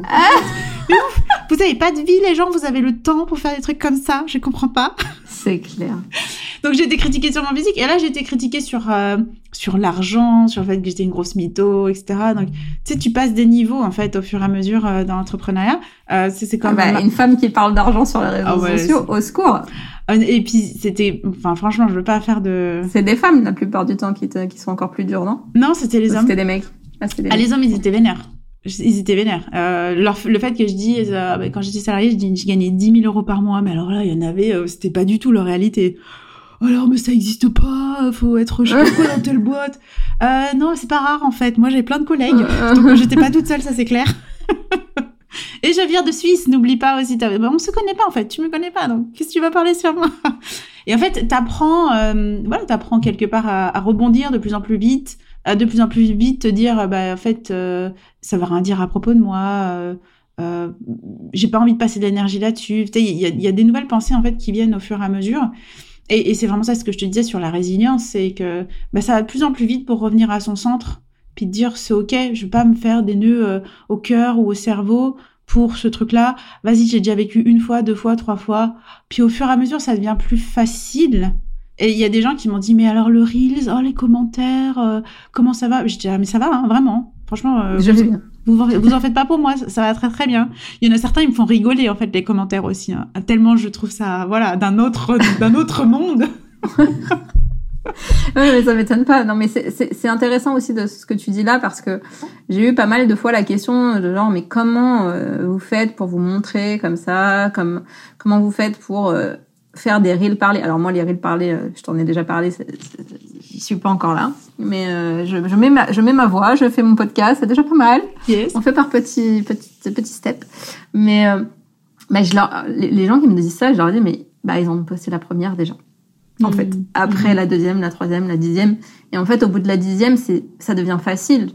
Mais ouf, vous avez pas de vie, les gens, vous avez le temps pour faire des trucs comme ça, je comprends pas. C'est clair. Donc j'ai été critiquée sur mon physique et là j'ai été critiquée sur euh, sur l'argent, sur le fait que j'étais une grosse mytho, etc. Donc tu sais tu passes des niveaux en fait au fur et à mesure euh, dans l'entrepreneuriat. Euh, c'est c'est Ah comme bah, une femme qui parle d'argent sur les réseaux Ah ouais, sociaux, au secours. et puis c'était enfin franchement je veux pas faire de C'est des femmes, la plupart du temps, qui, te- qui sont encore plus dures, non? non c'était les Ou hommes. C'était des mecs? Ah, des Ah mecs. les hommes ils étaient vénères. Ils étaient vénères. Euh, leur- le fait que je dis, euh, bah, quand j'étais salariée, je dis, je gagnais 10 000 euros par mois, mais alors là, il y en avait, euh, c'était pas du tout leur réalité. Alors, mais ça existe pas, faut être, je sais dans telle boîte. Euh, non, c'est pas rare, en fait. Moi, j'ai plein de collègues. Donc, j'étais pas toute seule, ça, c'est clair. Et je viens de Suisse, n'oublie pas aussi. bah, on se connaît pas, en fait. Tu me connais pas, donc qu'est-ce que tu vas parler sur moi? Et en fait, t'apprends, voilà, t'apprends quelque part à, à rebondir de plus en plus vite, de plus en plus vite te dire, euh, bah, en fait, euh, ça va rien dire à propos de moi. Euh, j'ai pas envie de passer de l'énergie là-dessus. Il y, a- des nouvelles pensées en fait qui viennent au fur et à mesure. Et, c'est vraiment ça ce que je te disais sur la résilience, c'est que bah, ça va de plus en plus vite pour revenir à son centre, puis de dire c'est ok, je vais pas me faire des nœuds au cœur ou au cerveau pour ce truc-là. Vas-y, j'ai déjà vécu une fois, deux fois, trois fois. Puis au fur et à mesure, ça devient plus facile. Et il y a des gens qui m'ont dit mais alors le reels, oh les commentaires, euh, comment ça va? Je dis ah mais ça va hein, vraiment. Franchement, euh, Je vous- bien. vous en, vous en faites pas pour moi, ça, ça va très très bien. Il y en a certains, ils me font rigoler en fait les commentaires aussi, hein. tellement je trouve ça voilà d'un autre d'un autre monde. Ouais, mais ça m'étonne pas. Non, mais c'est- c'est c'est intéressant aussi de ce que tu dis là parce que j'ai eu pas mal de fois la question de genre, mais comment euh, vous faites pour vous montrer comme ça, comme comment vous faites pour euh, faire des reels parlés. Alors moi, les reels parlés, euh, je t'en ai déjà parlé, j'y suis pas encore là, mais euh, je, je mets ma je mets ma voix, je fais mon podcast, c'est déjà pas mal. Yes. On fait par petits petits petits steps, mais euh, je leur, les, les gens qui me disent ça, je leur dis mais bah ils ont posté la première déjà en fait. Mhm. Après la deuxième, la troisième, la dixième. Et en fait, au bout de la dixième, c'est, ça devient facile.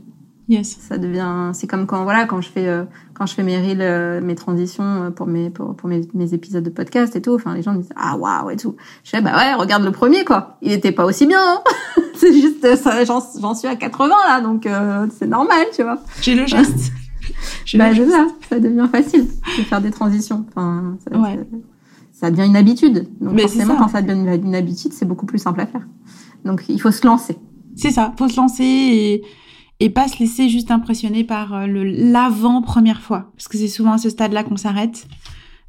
Yes. Ça devient, c'est comme quand, voilà, quand je fais, euh, quand je fais mes reels, euh, mes transitions euh, pour mes, pour, pour mes, mes épisodes de podcast et tout. Enfin, les gens me disent, ah, waouh, et tout. Je fais, bah ouais, regarde le premier, quoi. Il était pas aussi bien, hein. c'est juste, ça, j'en, j'en suis à 80, là, donc, euh, c'est normal, tu vois. J'ai le geste. J'ai Bah, le je geste. ça, ça devient facile de faire des transitions. Enfin, ça, Ouais. ça- ça devient une habitude. Donc, Mais forcément, ça. quand ça devient une, une habitude, c'est beaucoup plus simple à faire. Donc, il faut se lancer. C'est ça, faut se lancer et, et pas se laisser juste impressionner par euh, le l'avant première fois, parce que c'est souvent à ce stade-là qu'on s'arrête,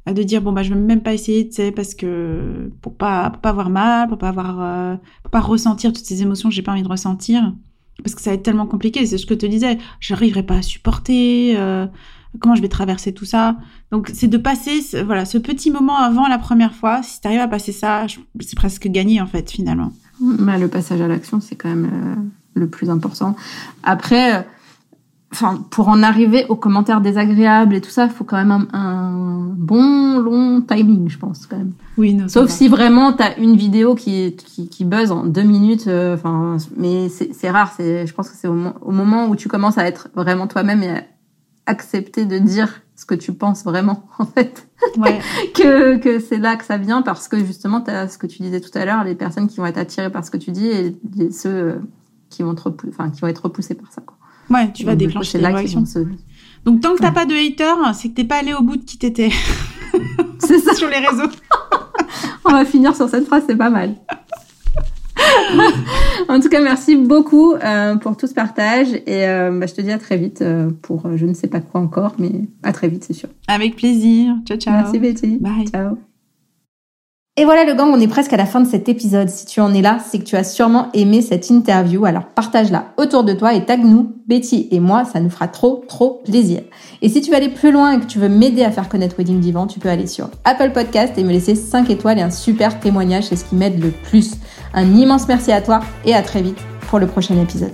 euh, de dire bon bah je vais même pas essayer, tu sais, parce que pour pas pour pas avoir mal, pour pas avoir euh, pour pas ressentir toutes ces émotions que j'ai pas envie de ressentir, parce que ça va être tellement compliqué. C'est ce que je te disais, j'arriverai pas à supporter. Comment je vais traverser tout ça Donc, c'est de passer, ce, voilà, ce petit moment avant la première fois. Si tu arrives à passer ça, c'est presque gagné en fait finalement. Bah, le passage à l'action, c'est quand même le plus important. Après, enfin, pour en arriver aux commentaires désagréables et tout ça, il faut quand même un, un bon long timing, je pense quand même. Oui, non, Sauf si vraiment t'as une vidéo qui, qui, qui buzz en deux minutes, euh, enfin, mais c'est rare. C'est, je pense que c'est au, au moment où tu commences à être vraiment toi-même et à accepter de dire ce que tu penses vraiment, en fait, Ouais. que, que c'est là que ça vient parce que justement, t'as ce que tu disais tout à l'heure, les personnes qui vont être attirées par ce que tu dis et les- ceux qui vont te repou- enfin, qui vont être repoussés par ça. Quoi. Ouais, tu vas Donc, déclencher là vont se... Donc tant que t'as Ouais. pas de haters, c'est que t'es pas allé au bout de qui t'étais C'est ça. sur les réseaux. On va finir sur cette phrase, c'est pas mal. en tout cas, merci beaucoup euh, pour tout ce partage et euh, bah, je te dis à très vite euh, pour je ne sais pas quoi encore, mais à très vite, c'est sûr. Avec plaisir. Ciao ciao. Merci Betty. Bye. Ciao. Et voilà le gang, on est presque à la fin de cet épisode. Si tu en es là, c'est que tu as sûrement aimé cette interview. Alors partage-la autour de toi et tag-nous, Betty et moi, ça nous fera trop, trop plaisir. Et si tu veux aller plus loin et que tu veux m'aider à faire connaître Wedding Divan, tu peux aller sur Apple Podcast et me laisser 5 étoiles et un super témoignage, c'est ce qui m'aide le plus. Un immense merci à toi et à très vite pour le prochain épisode.